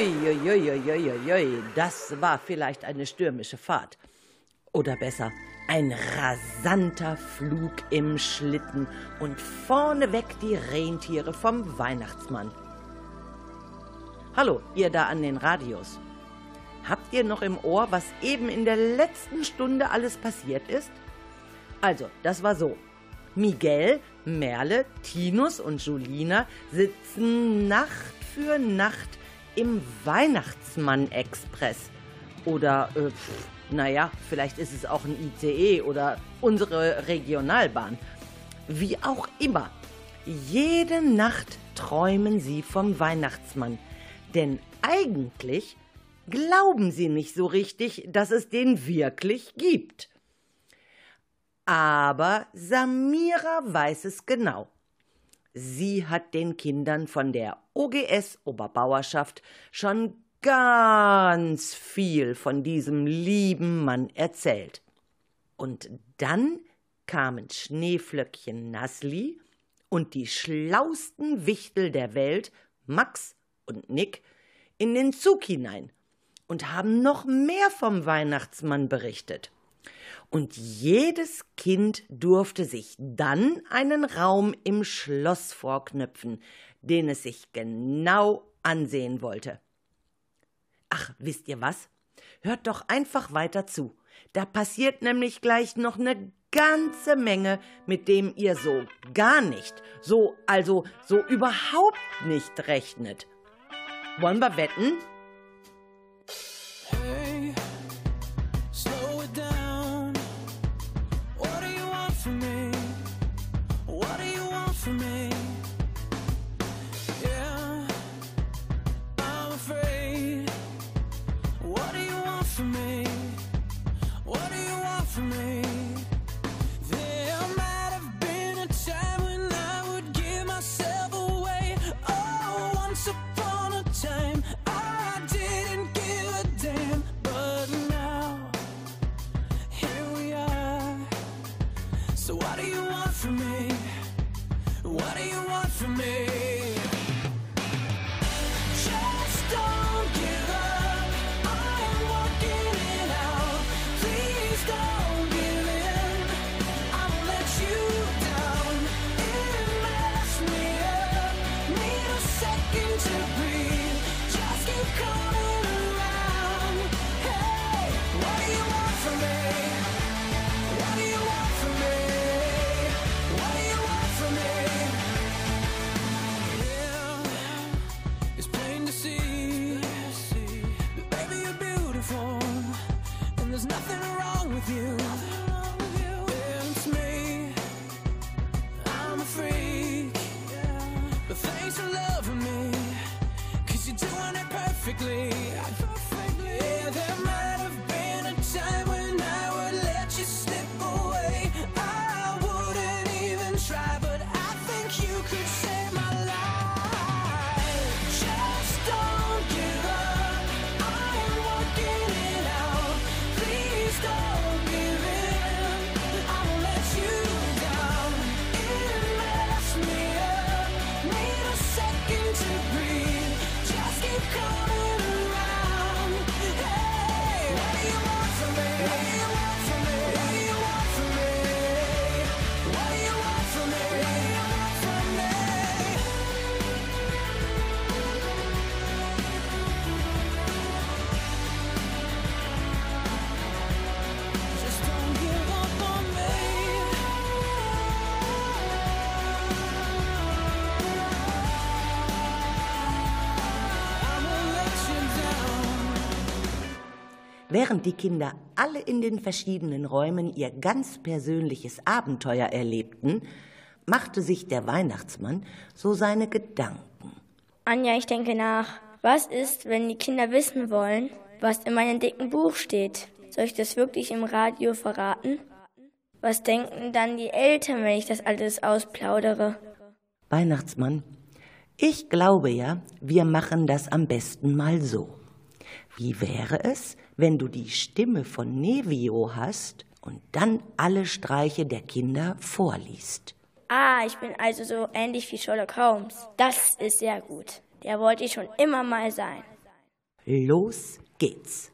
Uiuiuiuiui, das war vielleicht eine stürmische Fahrt. Oder besser, ein rasanter Flug im Schlitten und vorneweg die Rentiere vom Weihnachtsmann. Hallo, ihr da an den Radios. Habt ihr noch im Ohr, was eben in der letzten Stunde alles passiert ist? Also, das war so. Miguel, Merle, Tinus und Julina sitzen Nacht für Nacht im Weihnachtsmann-Express. Oder, äh, naja, vielleicht ist es auch ein ICE oder unsere Regionalbahn. Wie auch immer. Jede Nacht träumen sie vom Weihnachtsmann. Denn eigentlich glauben sie nicht so richtig, dass es den wirklich gibt. Aber Samira weiß es genau. Sie hat den Kindern von der OGS Oberbauerschaft schon ganz viel von diesem lieben Mann erzählt. Und dann kamen Schneeflöckchen Nasli und die schlausten Wichtel der Welt, Max und Nick, in den Zug hinein und haben noch mehr vom Weihnachtsmann berichtet. Und jedes Kind durfte sich dann einen Raum im Schloss vorknüpfen, den es sich genau ansehen wollte. Ach, wisst ihr was? Hört doch einfach weiter zu. Da passiert nämlich gleich noch eine ganze Menge, mit dem ihr so gar nicht, so also so überhaupt nicht rechnet. Wollen wir wetten? place. Während die Kinder alle in den verschiedenen Räumen ihr ganz persönliches Abenteuer erlebten, machte sich der Weihnachtsmann so seine Gedanken. Anja, ich denke nach. Was ist, wenn die Kinder wissen wollen, was in meinem dicken Buch steht? Soll ich das wirklich im Radio verraten? Was denken dann die Eltern, wenn ich das alles ausplaudere? Weihnachtsmann, ich glaube ja, wir machen das am besten mal so. Wie wäre es, wenn du die Stimme von Nevio hast und dann alle Streiche der Kinder vorliest? Ah, ich bin also so ähnlich wie Sherlock Holmes. Das ist sehr gut. Der wollte ich schon immer mal sein. Los geht's!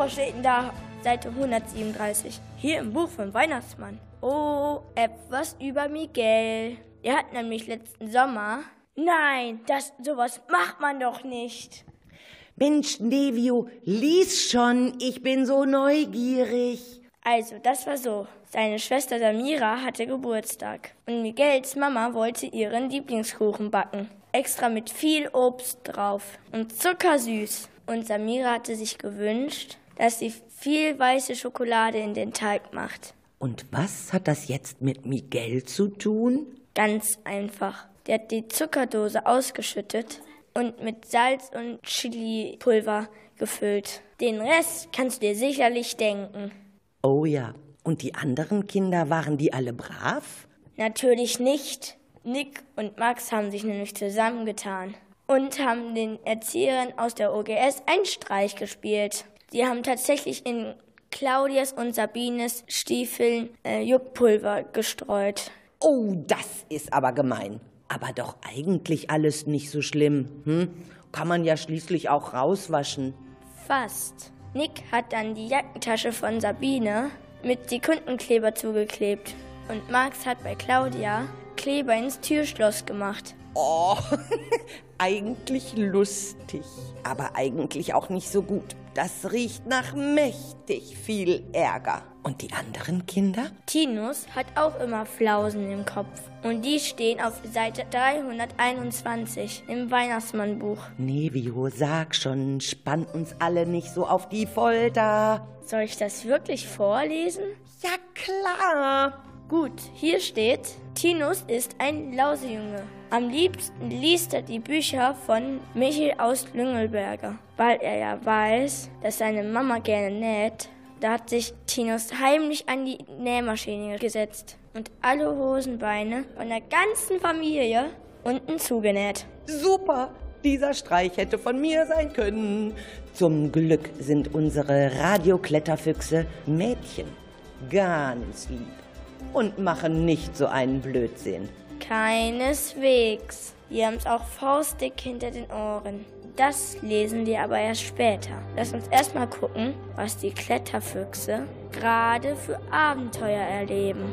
Was steht denn da? Seite 137. Hier im Buch vom Weihnachtsmann. Oh, etwas über Miguel. Er hat nämlich letzten Sommer. Nein, das sowas macht man doch nicht. Mensch, Nevio, lies schon, ich bin so neugierig. Also, das war so. Seine Schwester Samira hatte Geburtstag und Miguels Mama wollte ihren Lieblingskuchen backen. Extra mit viel Obst drauf und zuckersüß. Und Samira hatte sich gewünscht, dass sie viel weiße Schokolade in den Teig macht. Und was hat das jetzt mit Miguel zu tun? Ganz einfach. Der hat die Zuckerdose ausgeschüttet und mit Salz und Chilipulver gefüllt. Den Rest kannst du dir sicherlich denken. Oh ja, und die anderen Kinder waren die alle brav? Natürlich nicht. Nick und Max haben sich nämlich zusammengetan und haben den Erziehern aus der OGS einen Streich gespielt. Die haben tatsächlich in Claudias und Sabines Stiefeln äh, Juckpulver gestreut. Oh, das ist aber gemein. Aber doch eigentlich alles nicht so schlimm. Hm? Kann man ja schließlich auch rauswaschen. Fast. Nick hat dann die Jackentasche von Sabine mit Sekundenkleber zugeklebt. Und Max hat bei Claudia Kleber ins Türschloss gemacht. Oh, eigentlich lustig, aber eigentlich auch nicht so gut. Das riecht nach mächtig viel Ärger. Und die anderen Kinder? Tinus hat auch immer Flausen im Kopf. Und die stehen auf Seite 321 im Weihnachtsmannbuch. Nevio, sag schon, spann uns alle nicht so auf die Folter. Soll ich das wirklich vorlesen? Ja, klar. Gut, hier steht, Tinus ist ein Lausejunge. Am liebsten liest er die Bücher von Michel aus Lüngelberger, weil er ja weiß, dass seine Mama gerne näht. Da hat sich Tinus heimlich an die Nähmaschine gesetzt und alle Hosenbeine von der ganzen Familie unten zugenäht. Super! Dieser Streich hätte von mir sein können. Zum Glück sind unsere Radiokletterfüchse Mädchen. Ganz lieb und machen nicht so einen Blödsinn. Keineswegs. Die haben's auch faustdick hinter den Ohren. Das lesen wir aber erst später. Lass uns erstmal gucken, was die Kletterfüchse gerade für Abenteuer erleben.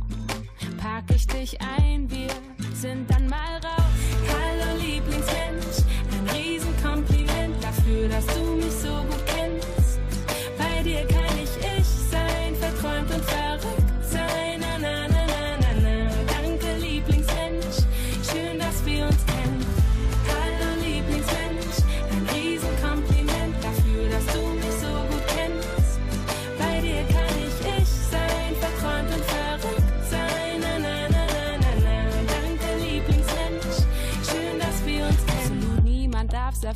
dich ein, wir sind dann mal raus. Hallo Lieblingsmensch, ein Riesenkompliment dafür, dass du mich so gut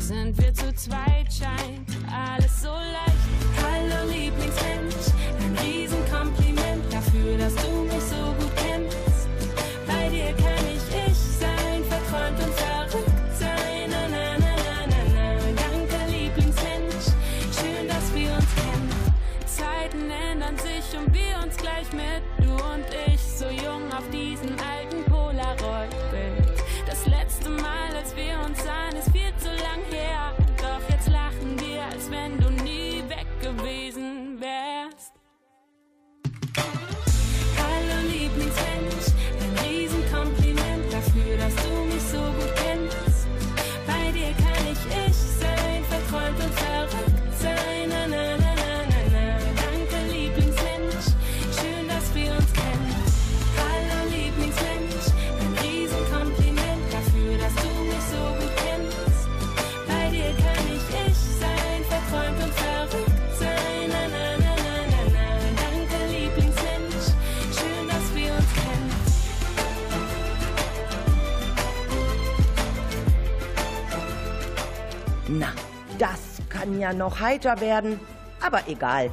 sind wir zu zweit, scheint alles so ja noch heiter werden. Aber egal.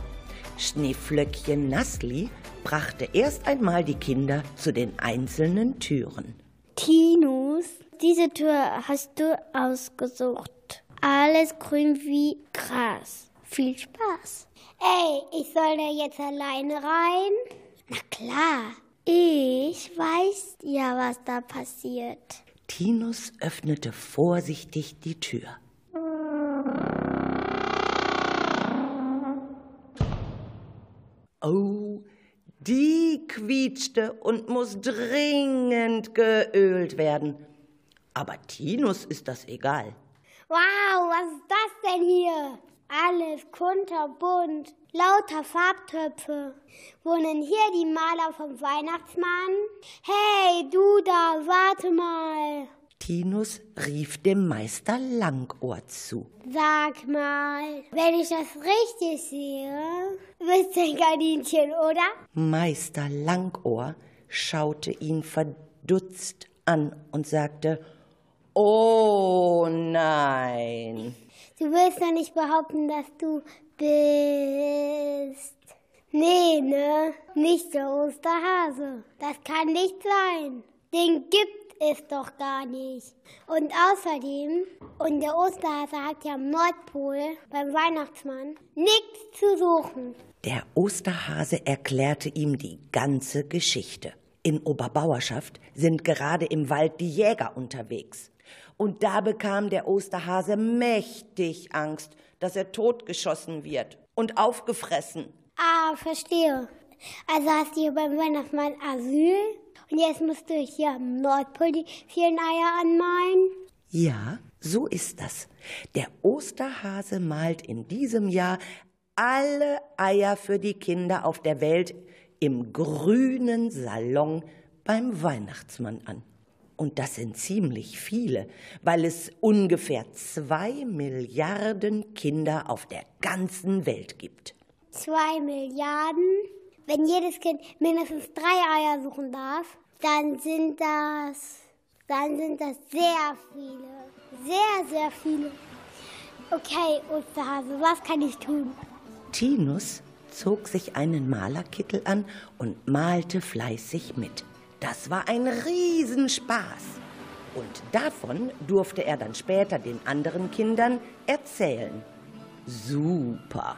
Schneeflöckchen Nassli brachte erst einmal die Kinder zu den einzelnen Türen. Tinus, diese Tür hast du ausgesucht. Alles grün wie Gras. Viel Spaß. Ey, ich soll da jetzt alleine rein? Na klar. Ich weiß ja, was da passiert. Tinus öffnete vorsichtig die Tür. Oh, die quietschte und muss dringend geölt werden. Aber Tinus ist das egal. Wow, was ist das denn hier? Alles kunterbunt, lauter Farbtöpfe. Wohnen hier die Maler vom Weihnachtsmann? Hey, du da, warte mal. Tinus rief dem Meister Langohr zu. Sag mal, wenn ich das richtig sehe, bist du ein Kaninchen, oder? Meister Langohr schaute ihn verdutzt an und sagte, Oh nein. Du willst doch nicht behaupten, dass du bist. Nee, ne? Nicht der Osterhase. Das kann nicht sein. Den gibt es doch gar nicht. Und außerdem, und der Osterhase hat ja am Nordpol beim Weihnachtsmann nichts zu suchen. Der Osterhase erklärte ihm die ganze Geschichte. In Oberbauerschaft sind gerade im Wald die Jäger unterwegs. Und da bekam der Osterhase mächtig Angst, dass er totgeschossen wird und aufgefressen. Ah, verstehe. Also hast du hier beim Weihnachtsmann Asyl und jetzt musst du hier am Nordpol die vielen Eier anmalen? Ja, so ist das. Der Osterhase malt in diesem Jahr alle Eier für die Kinder auf der Welt im grünen Salon beim Weihnachtsmann an. Und das sind ziemlich viele, weil es ungefähr zwei Milliarden Kinder auf der ganzen Welt gibt. Zwei Milliarden? Wenn jedes Kind mindestens drei Eier suchen darf, dann sind das, dann sind das sehr viele. Sehr, sehr viele. Okay, Osterhase, was kann ich tun? Tinus zog sich einen Malerkittel an und malte fleißig mit. Das war ein Riesenspaß. Und davon durfte er dann später den anderen Kindern erzählen. Super.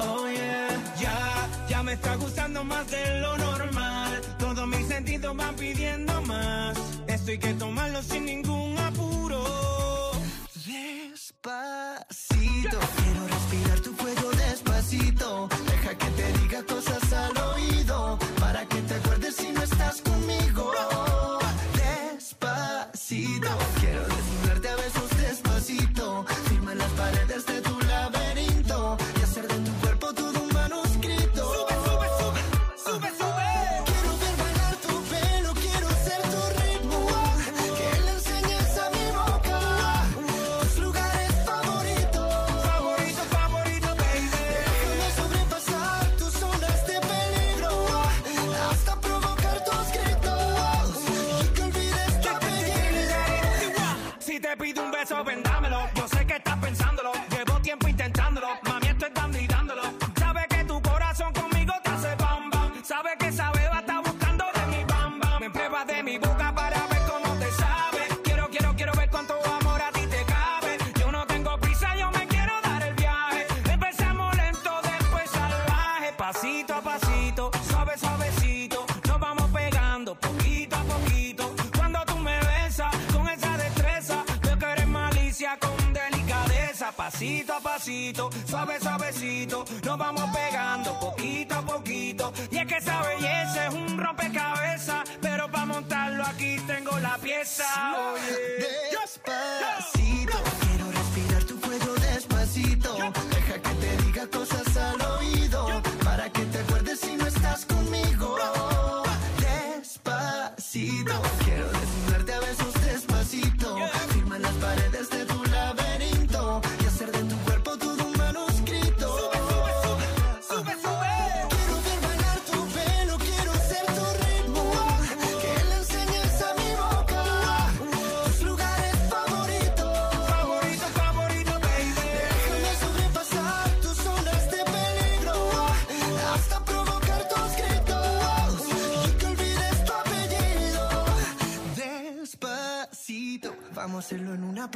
Oh yeah, ya, ya me está gustando más de lo normal. Todos mis sentidos van pidiendo más. Esto hay que tomarlo sin ningún apuro. Despacito,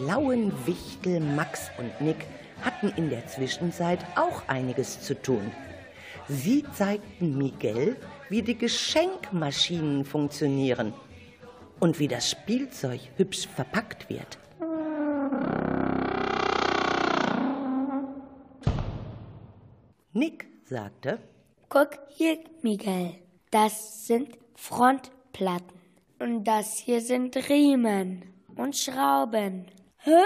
Schlauen Wichtel Max und Nick hatten in der Zwischenzeit auch einiges zu tun. Sie zeigten Miguel, wie die Geschenkmaschinen funktionieren und wie das Spielzeug hübsch verpackt wird. Nick sagte, Guck hier, Miguel. Das sind Frontplatten. Und das hier sind Riemen und Schrauben. Hä?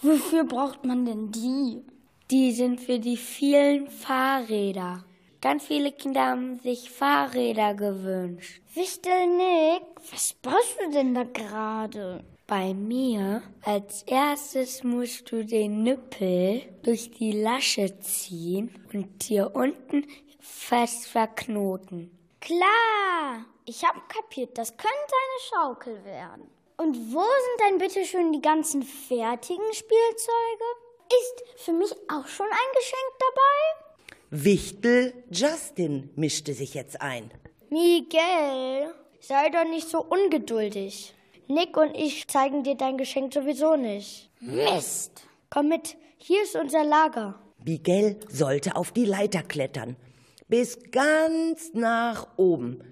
Wofür braucht man denn die? Die sind für die vielen Fahrräder. Ganz viele Kinder haben sich Fahrräder gewünscht. Wichtel Nick, was baust du denn da gerade? Bei mir als erstes musst du den Nippel durch die Lasche ziehen und hier unten fest verknoten. Klar, ich hab kapiert, das könnte eine Schaukel werden. Und wo sind denn bitte schön die ganzen fertigen Spielzeuge? Ist für mich auch schon ein Geschenk dabei? Wichtel Justin mischte sich jetzt ein. Miguel, sei doch nicht so ungeduldig. Nick und ich zeigen dir dein Geschenk sowieso nicht. Mist! Komm mit, hier ist unser Lager. Miguel sollte auf die Leiter klettern, bis ganz nach oben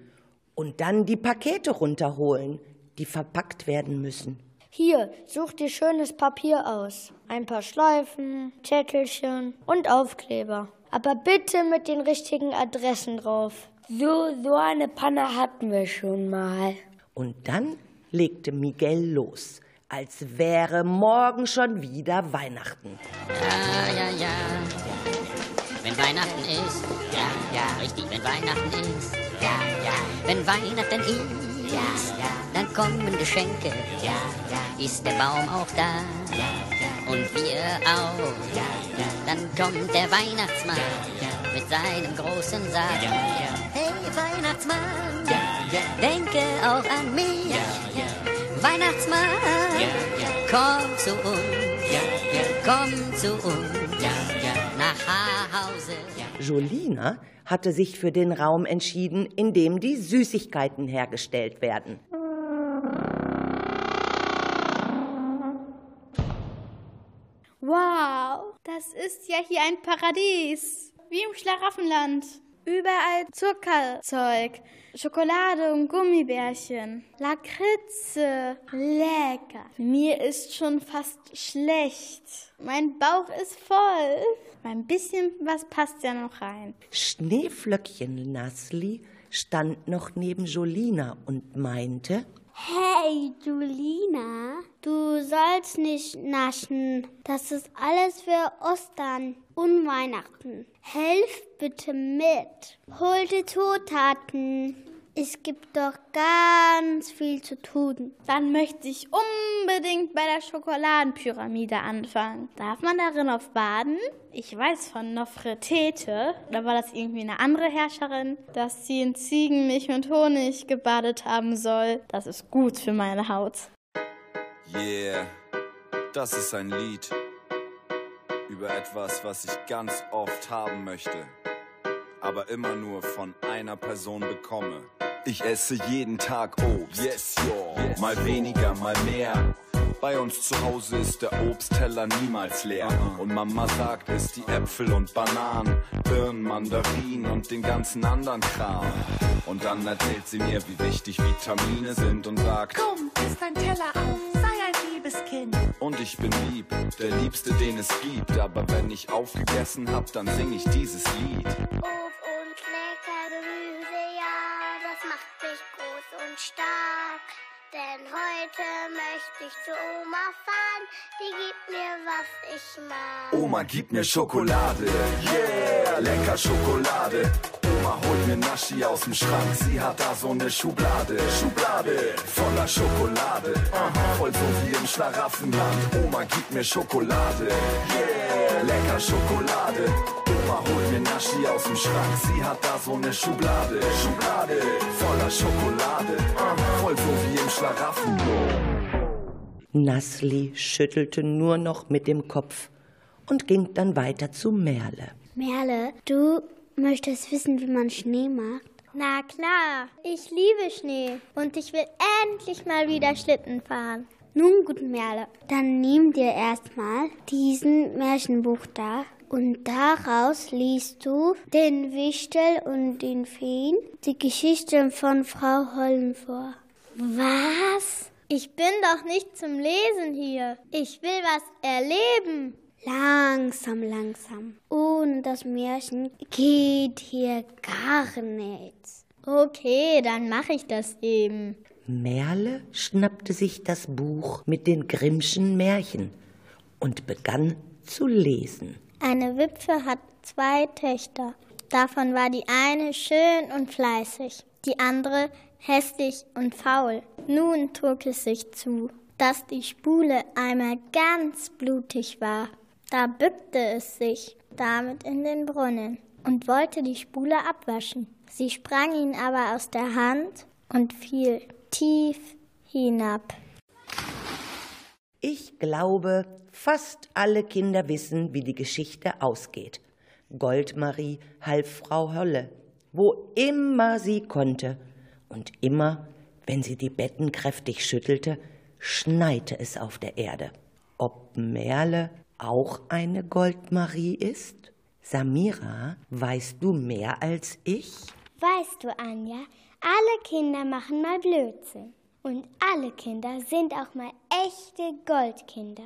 und dann die Pakete runterholen, die verpackt werden müssen. Hier, such dir schönes Papier aus. Ein paar Schleifen, Zettelchen und Aufkleber. Aber bitte mit den richtigen Adressen drauf. So, so eine Panne hatten wir schon mal. Und dann legte Miguel los. als wäre morgen schon wieder Weihnachten. Ja, ja, ja. Wenn Weihnachten ist, ja, ja, richtig, wenn Weihnachten ist, ja, ja. Wenn Weihnachten ist, ja, ja, dann kommen Geschenke, ja, ja. Ist der Baum auch da, ja, ja. Und wir auch, ja, ja. Dann kommt der Weihnachtsmann, ja, mit seinem großen Sack. Ja, ja. Hey, Weihnachtsmann, ja, ja. denke auch an mich. Ja, ja. Weihnachtsmann, ja, ja. komm zu uns, ja, ja. komm zu uns, ja, ja. Nach Hause. Ja. Jolina hatte sich für den Raum entschieden, in dem die Süßigkeiten hergestellt werden. Wow, das ist ja hier ein Paradies. Wie im Schlaraffenland. Überall Zuckerzeug, Schokolade und Gummibärchen, Lakritze, lecker. Mir ist schon fast schlecht. Mein Bauch ist voll. Ein bisschen was passt ja noch rein. Schneeflöckchen Nassli stand noch neben Jolina und meinte, Hey, Julina, du sollst nicht naschen. Das ist alles für Ostern und Weihnachten. Helf bitte mit. Hol die Zutaten. Es gibt doch ganz viel zu tun. Dann möchte ich unbedingt bei der Schokoladenpyramide anfangen. Darf man darin auf baden? Ich weiß von Nofretete, da war das irgendwie eine andere Herrscherin, dass sie in Ziegenmilch und Honig gebadet haben soll. Das ist gut für meine Haut. Yeah, das ist ein Lied über etwas, was ich ganz oft haben möchte, aber immer nur von einer Person bekomme. Ich esse jeden Tag Obst, yes, yo. mal weniger, mal mehr. Bei uns zu Hause ist der Obstteller niemals leer. Und Mama sagt, es die Äpfel und Bananen, Birnen, Mandarinen und den ganzen anderen Kram. Und dann erzählt sie mir, wie wichtig Vitamine sind und sagt, Komm, iss dein Teller auf, sei ein liebes Kind. und ich bin lieb, der Liebste, den es gibt. Aber wenn ich aufgegessen hab, dann sing ich dieses Lied. Möchte ich zu Oma fahren, die gibt mir, was ich mag. Oma, gib mir Schokolade, yeah, lecker Schokolade. Oma holt mir Naschi aus dem Schrank, sie hat da so eine Schublade, Schublade voller Schokolade, aha, voll so wie im Schlaraffenland. Oma, gib mir Schokolade, yeah, lecker Schokolade. Oma holt mir Naschi aus dem Schrank, sie hat da so eine Schublade, Schublade voller Schokolade, aha, voll so wie im Schlaraffenland. Nassli schüttelte nur noch mit dem Kopf und ging dann weiter zu Merle. Merle, du möchtest wissen, wie man Schnee macht? Na klar, ich liebe Schnee und ich will endlich mal wieder Schlitten fahren. Nun gut, Merle, dann nimm dir erstmal diesen Märchenbuch da und daraus liest du den Wichtel und den Feen die Geschichte von Frau Hollen vor. Was? Ich bin doch nicht zum Lesen hier. Ich will was erleben. Langsam, langsam. Ohne das Märchen geht hier gar nichts. Okay, dann mache ich das eben. Merle schnappte sich das Buch mit den Grimmschen Märchen und begann zu lesen. Eine Witwe hat zwei Töchter. Davon war die eine schön und fleißig, die andere hässlich und faul. Nun trug es sich zu, dass die Spule einmal ganz blutig war. Da bückte es sich damit in den Brunnen und wollte die Spule abwaschen. Sie sprang ihn aber aus der Hand und fiel tief hinab. Ich glaube, fast alle Kinder wissen, wie die Geschichte ausgeht. Goldmarie half Frau Holle, wo immer sie konnte. Und immer, wenn sie die Betten kräftig schüttelte, schneite es auf der Erde. Ob Merle auch eine Goldmarie ist? Samira, weißt du mehr als ich? Weißt du, Anja, alle Kinder machen mal Blödsinn. Und alle Kinder sind auch mal echte Goldkinder.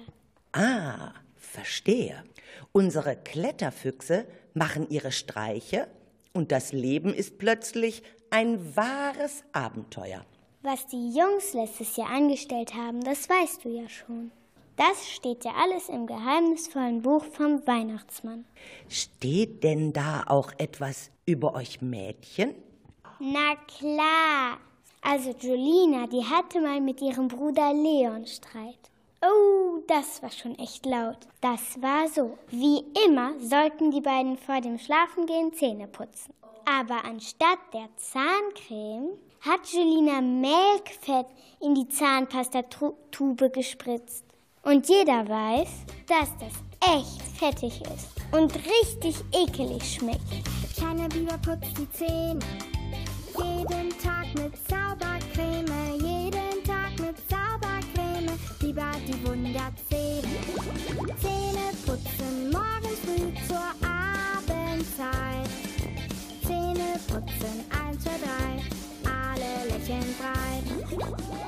Ah, verstehe. Unsere Kletterfüchse machen ihre Streiche und das Leben ist plötzlich ein wahres Abenteuer. Was die Jungs letztes Jahr angestellt haben, das weißt du ja schon. Das steht ja alles im geheimnisvollen Buch vom Weihnachtsmann. Steht denn da auch etwas über euch Mädchen? Na klar. Also Julina, die hatte mal mit ihrem Bruder Leon Streit. Oh, das war schon echt laut. Das war so. Wie immer sollten die beiden vor dem Schlafengehen Zähne putzen. Aber anstatt der Zahncreme hat Julina Melkfett in die Zahnpastatube gespritzt. Und jeder weiß, dass das echt fettig ist und richtig ekelig schmeckt. Kleiner Biber putzt die Zähne. Jeden Tag mit Zaubercreme. Bye.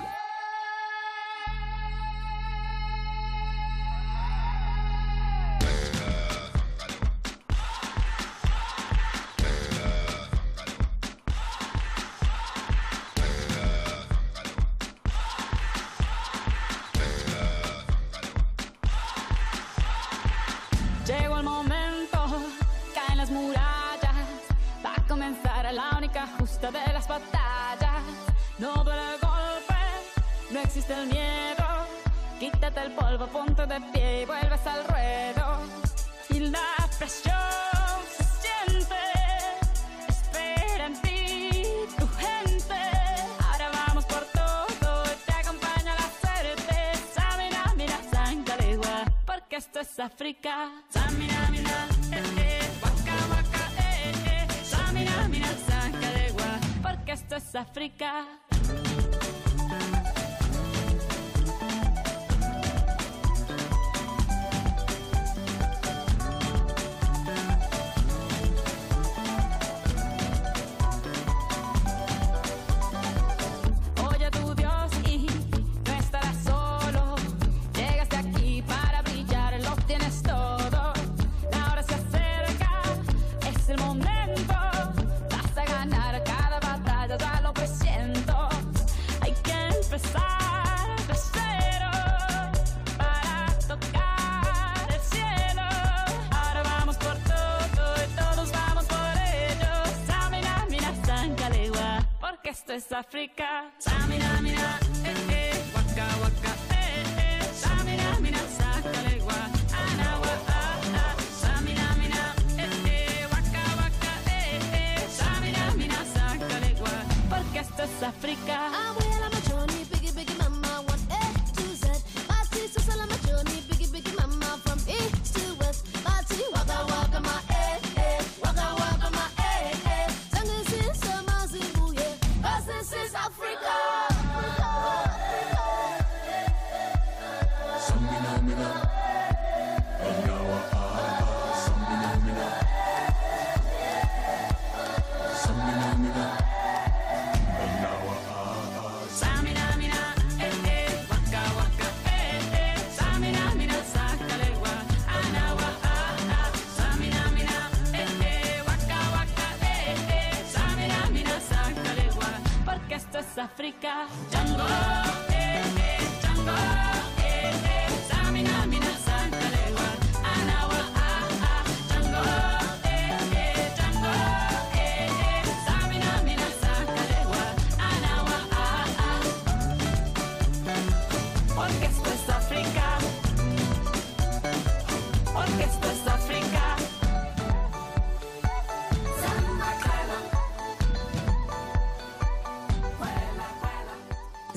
Es África. Samina, mira, eh, eh, waka, waka, eh, eh. Samina, mira, sangalegua, anawa, ah, ah. Samina, mira, eh, eh, waka, waka, eh, eh. Samina, mira, sangalegua, porque esto es África.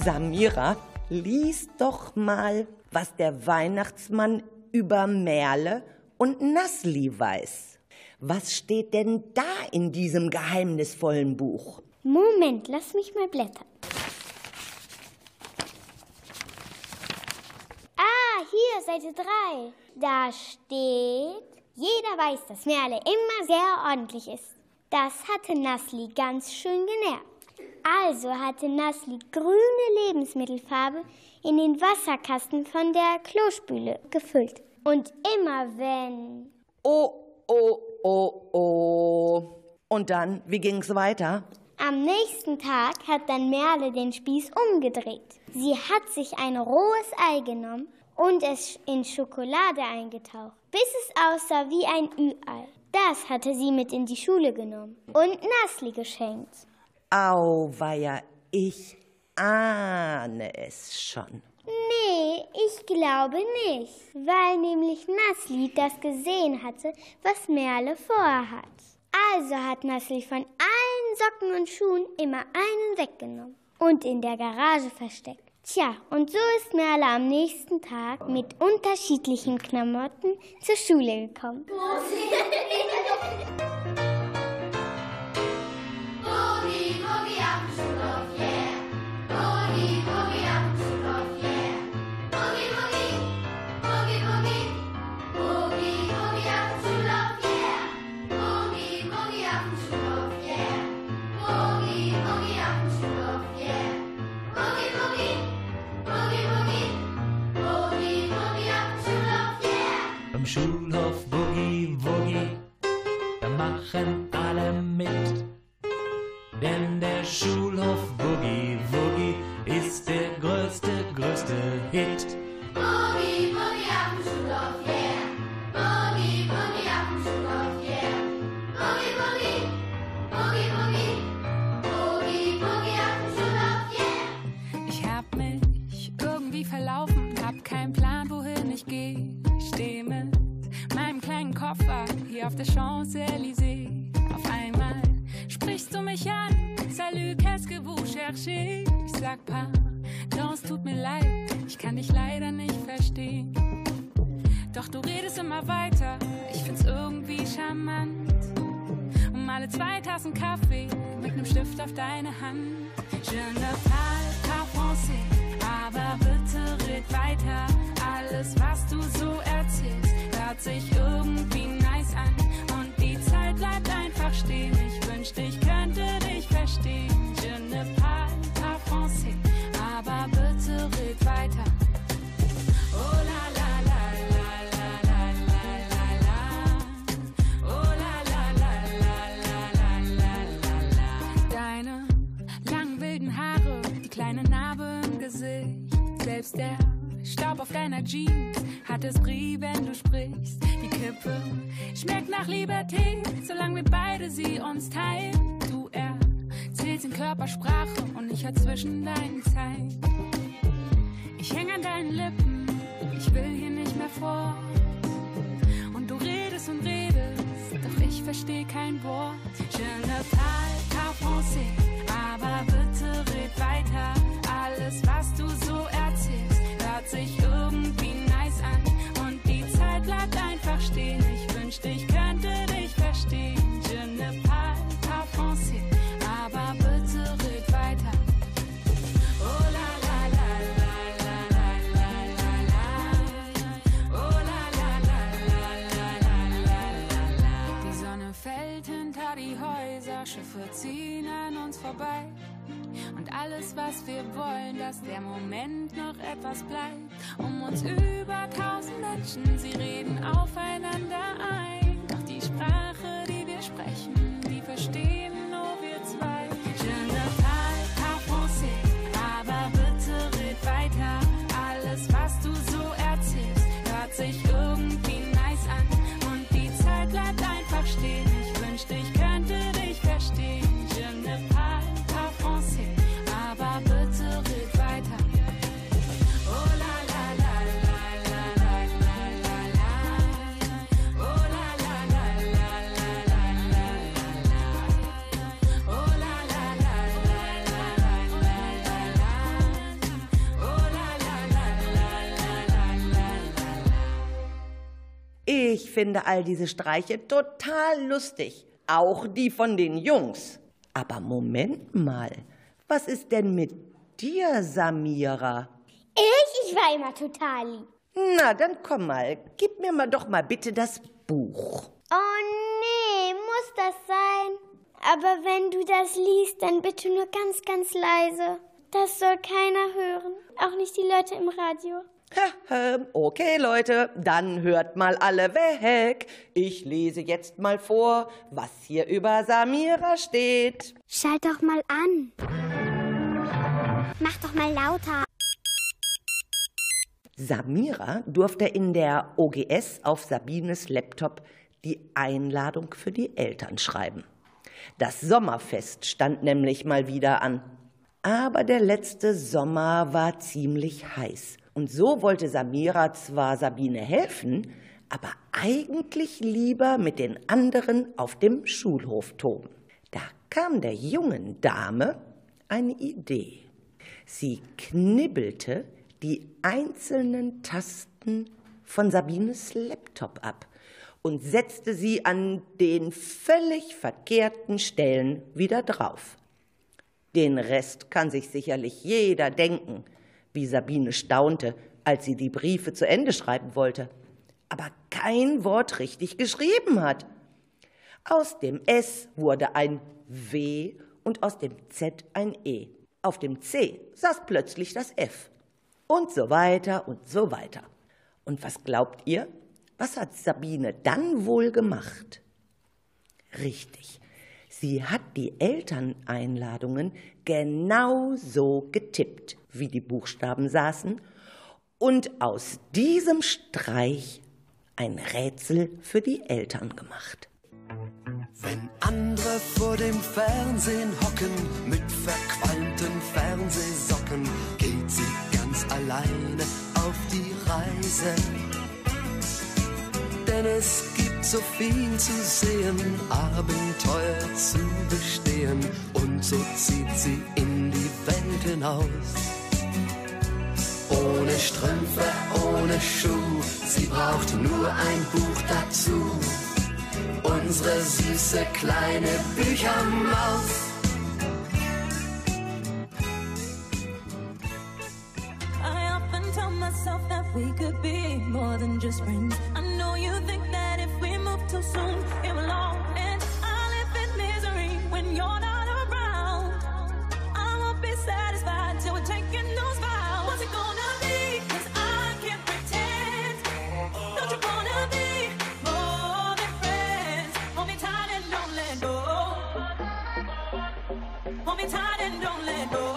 Samira, lies doch mal, was der Weihnachtsmann über Merle und Nasli weiß. Was steht denn da in diesem geheimnisvollen Buch? Moment, lass mich mal blättern. Ah, hier, Seite 3. Da steht, jeder weiß, dass Merle immer sehr ordentlich ist. Das hatte Nasli ganz schön genervt. Also hatte Nasli grüne Lebensmittelfarbe in den Wasserkasten von der Klospüle gefüllt. Und immer wenn... Oh, oh, oh, oh. Und dann, wie ging's weiter? am nächsten Tag hat dann Merle den Spieß umgedreht. Sie hat sich ein rohes Ei genommen und es in Schokolade eingetaucht, bis es aussah wie ein Ü-Ei. Das hatte sie mit in die Schule genommen und Nasli geschenkt. Auweia, ich ahne es schon. Nee, ich glaube nicht, weil nämlich Nasli das gesehen hatte, was Merle vorhat. Also hat Nasli von allen Socken und Schuhen immer einen weggenommen und in der Garage versteckt. Tja, und so ist Merle am nächsten Tag mit unterschiedlichen Klamotten zur Schule gekommen. Gesicht. Selbst der Staub auf deiner Jeans hat es Brie, wenn du sprichst. Die Kippe schmeckt nach Liberté, solange wir beide sie uns teilen. Du erzählst in Körpersprache und ich hör zwischen deinen Zeilen. Ich häng an deinen Lippen, ich will hier nicht mehr fort. Und du redest und redest, doch ich versteh kein Wort. Je ne parle pas français, aber bitte red weiter. Alles, was du so erzählst, hört sich irgendwie nice an. Und die Zeit bleibt einfach stehen. Ich wünschte, ich könnte dich verstehen. Je ne parle pas français, aber bitte red weiter. Oh la la la la la la la la. Oh la la la la la la la. Die Sonne fällt hinter die Häuser, Schiffe ziehen an uns vorbei. Alles, was wir wollen, dass der Moment noch etwas bleibt. Um uns über tausend Menschen, sie reden aufeinander ein. Doch die Sprache, die wir sprechen, die verstehen nur wir zwei. Je ne parle pas français, aber bitte red weiter. Alles, was du so erzählst, hört sich Ich finde all diese Streiche total lustig. Auch die von den Jungs. Aber Moment mal. Was ist denn mit dir, Samira? Ich? Ich war immer total lieb. Na, dann komm mal. Gib mir mal doch mal bitte das Buch. Oh nee, muss das sein? Aber wenn du das liest, dann bitte nur ganz, ganz leise. Das soll keiner hören. Auch nicht die Leute im Radio. Okay, Leute, dann hört mal alle weg. Ich lese jetzt mal vor, was hier über Samira steht. Schalt doch mal an. Mach doch mal lauter. Samira durfte in der OGS auf Sabines Laptop die Einladung für die Eltern schreiben. Das Sommerfest stand nämlich mal wieder an. Aber der letzte Sommer war ziemlich heiß. Und so wollte Samira zwar Sabine helfen, aber eigentlich lieber mit den anderen auf dem Schulhof toben. Da kam der jungen Dame eine Idee. Sie knibbelte die einzelnen Tasten von Sabines Laptop ab und setzte sie an den völlig verkehrten Stellen wieder drauf. Den Rest kann sich sicherlich jeder denken, wie Sabine staunte, als sie die Briefe zu Ende schreiben wollte, aber kein Wort richtig geschrieben hat. Aus dem S wurde ein W und aus dem Z ein E. Auf dem C saß plötzlich das F. Und so weiter und so weiter. Und was glaubt ihr? Was hat Sabine dann wohl gemacht? Richtig. Sie hat die Elterneinladungen genau so getippt, wie die Buchstaben saßen, und aus diesem Streich ein Rätsel für die Eltern gemacht. Wenn andere vor dem Fernsehen hocken mit verqualmten Fernsehsocken, geht sie ganz alleine auf die Reise. Denn es so viel zu sehen, Abenteuer zu bestehen und so zieht sie in die Welt hinaus. Ohne Strümpfe, ohne Schuh, sie braucht nur ein Buch dazu. Unsere süße kleine Büchermaus. I often tell myself that we could be more than just friends. I know you think too soon, it. I live in misery when you're not around. I won't be satisfied till we're taking those vows. What's it gonna be? 'Cause I can't pretend. Don't you wanna be more than friends? Hold me tight and don't let go. Hold me tight and don't let go.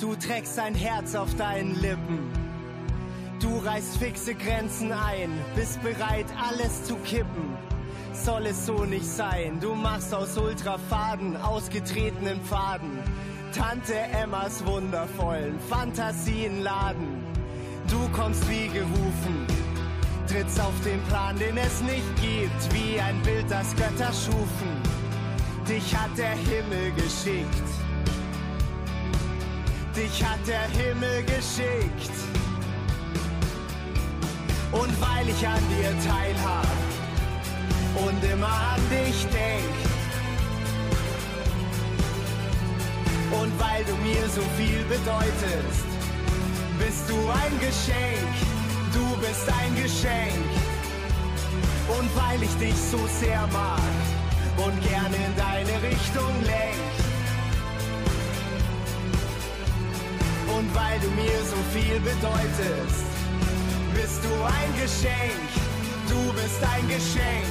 Du trägst ein Herz auf deinen Lippen. Du reißt fixe Grenzen ein, bist bereit, alles zu kippen. soll es so nicht sein. Du machst aus Ultrafaden ausgetretenen Pfaden. Tante Emmas wundervollen Fantasien laden. Du kommst wie gerufen, trittst auf den Plan, den es nicht gibt, wie ein Bild, das Götter schufen. Dich hat der Himmel geschickt. Dich hat der Himmel geschickt. Und weil ich an dir teilhab und immer an dich denk. Und weil du mir so viel bedeutest, bist du ein Geschenk. Du bist ein Geschenk. Und weil ich dich so sehr mag und gerne in deine Richtung lenk. Und weil du mir so viel bedeutest, bist du ein Geschenk. Du bist ein Geschenk.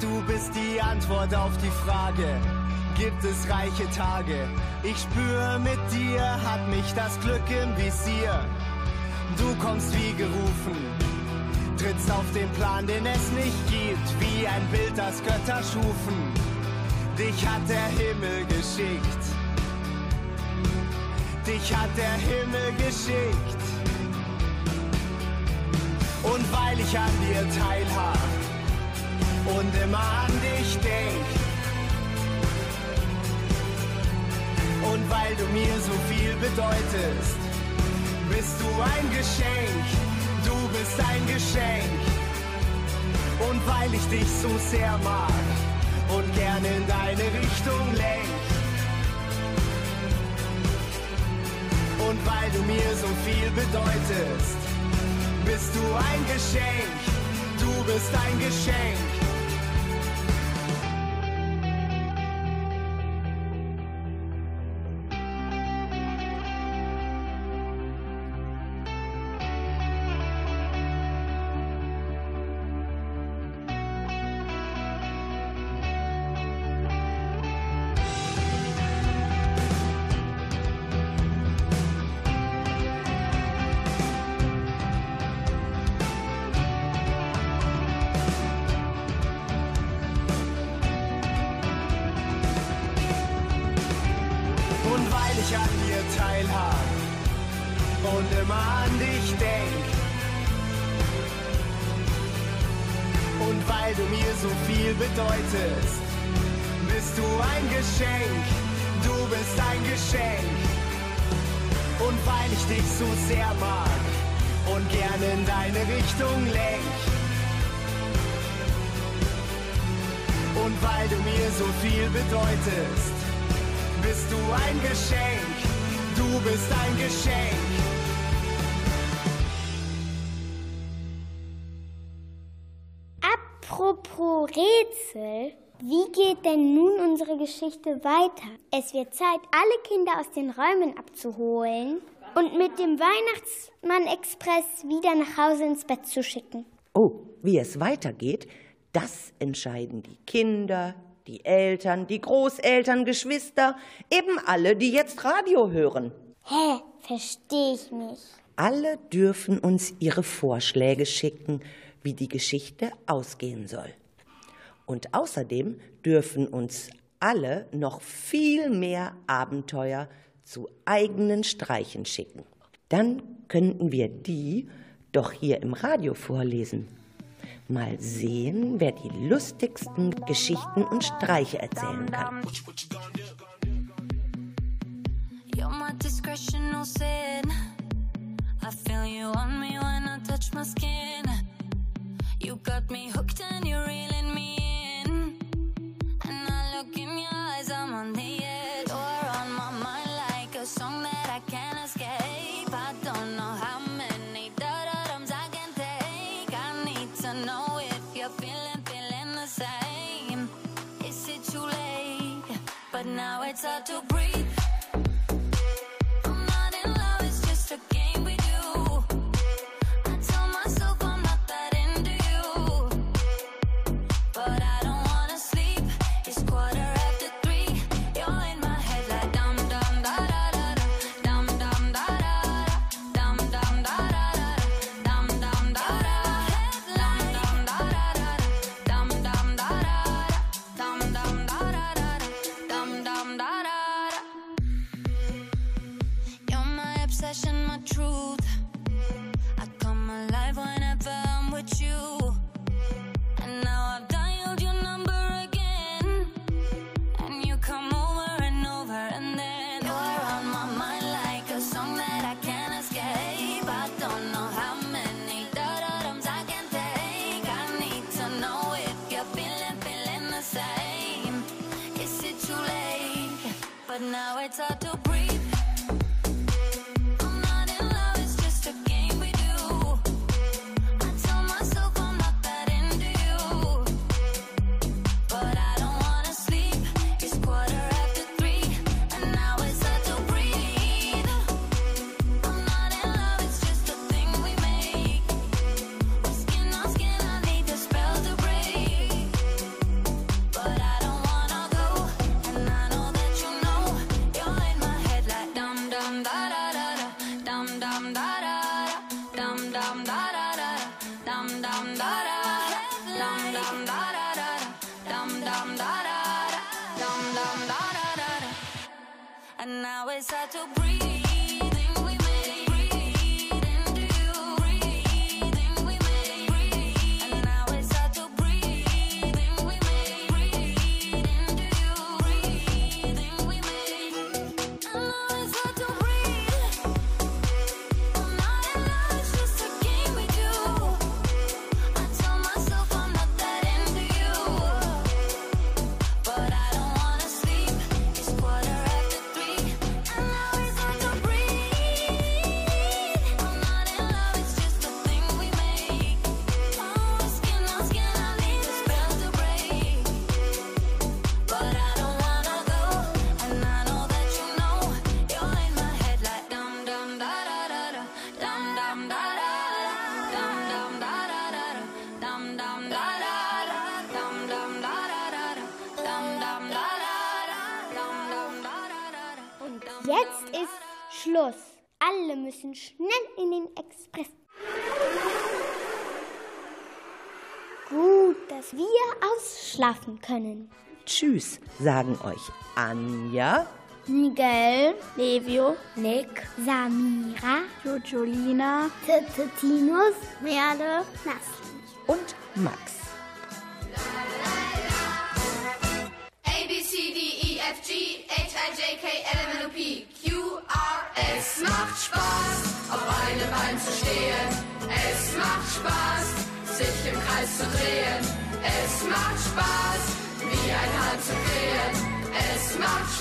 Du bist die Antwort auf die Frage, gibt es reiche Tage? Ich spüre, mit dir hat mich das Glück im Visier. Du kommst wie gerufen, trittst auf den Plan, den es nicht gibt, wie ein Bild, das Götter schufen. Dich hat der Himmel geschickt. Dich hat der Himmel geschickt. Und weil ich an dir teilhab und immer an dich denk. Und weil du mir so viel bedeutest, bist du ein Geschenk. Du bist ein Geschenk. Und weil ich dich so sehr mag und gerne in deine Richtung lenk. Und weil du mir so viel bedeutest, bist du ein Geschenk. Du bist ein Geschenk. Und weil ich dich so sehr mag und gerne in deine Richtung lenk. Und weil du mir so viel bedeutest, bist du ein Geschenk. Du bist ein Geschenk. Apropos Rätsel, wie geht denn nun unsere Geschichte weiter? Es wird Zeit, alle Kinder aus den Räumen abzuholen und mit dem Weihnachtsmann-Express wieder nach Hause ins Bett zu schicken. Oh, wie es weitergeht, das entscheiden die Kinder, die Eltern, die Großeltern, Geschwister, eben alle, die jetzt Radio hören. Hä, verstehe ich nicht. Alle dürfen uns ihre Vorschläge schicken, wie die Geschichte ausgehen soll. Und außerdem dürfen uns alle noch viel mehr Abenteuer zu eigenen Streichen schicken. Dann könnten wir die doch hier im Radio vorlesen. Mal sehen, wer die lustigsten Geschichten und Streiche erzählen kann. You're my discretional sin. I feel you on me when I touch my skin. You got me hooked and to breathe. and now it's hard to breathe. schlafen können. Tschüss, sagen euch Anja, Miguel, Levio, Nick, Samira, Jojolina, Tinus, Merle, Nasli und Max. A, B, C, D, E, F, G, H, I, J, K, L, M, N, O, P, Q, R, S macht Spaß, auf einem Bein zu stehen. Es macht Spaß, sich im Kreis zu drehen.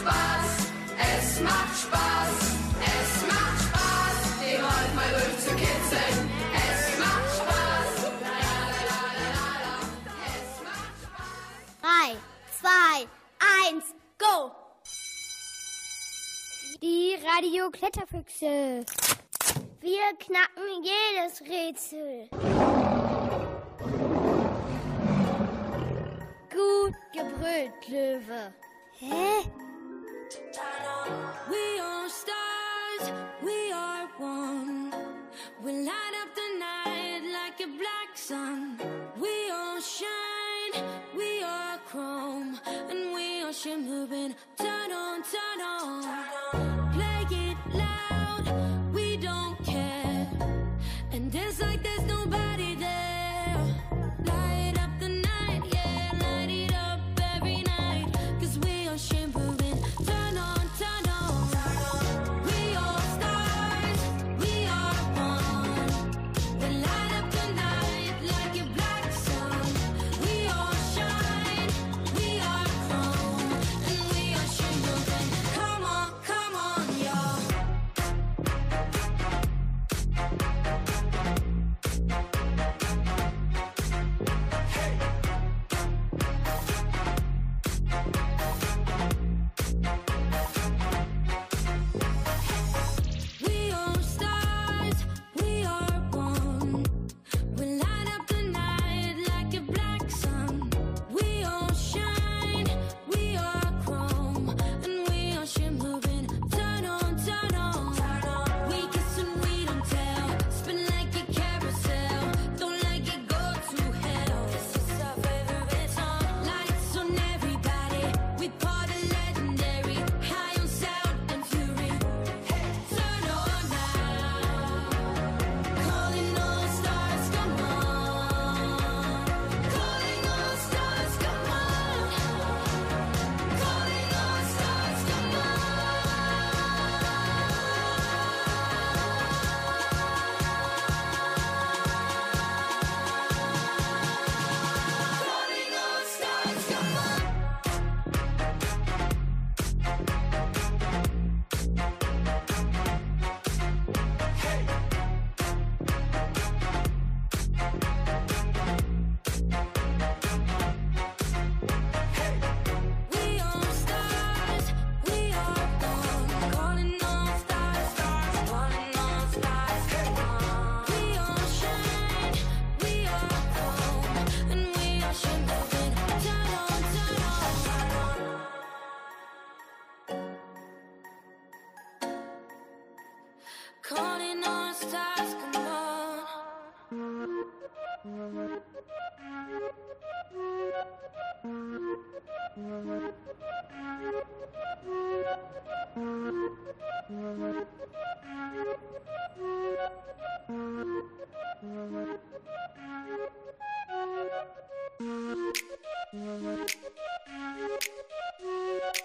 Spaß, es macht Spaß, es macht Spaß, den Rolf mal durchzukitzeln. Es macht Spaß. Es macht Spaß. Drei, zwei, eins, go! Die Radio Kletterfüchse. Wir knacken jedes Rätsel. Gut gebrüllt, Löwe. Hä? We are stars, we are one. We light up the night like a black sun. We all shine, we are chrome, and we are shimmering. Turn on, turn on. Turn on.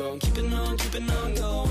on, keeping on, keeping on going.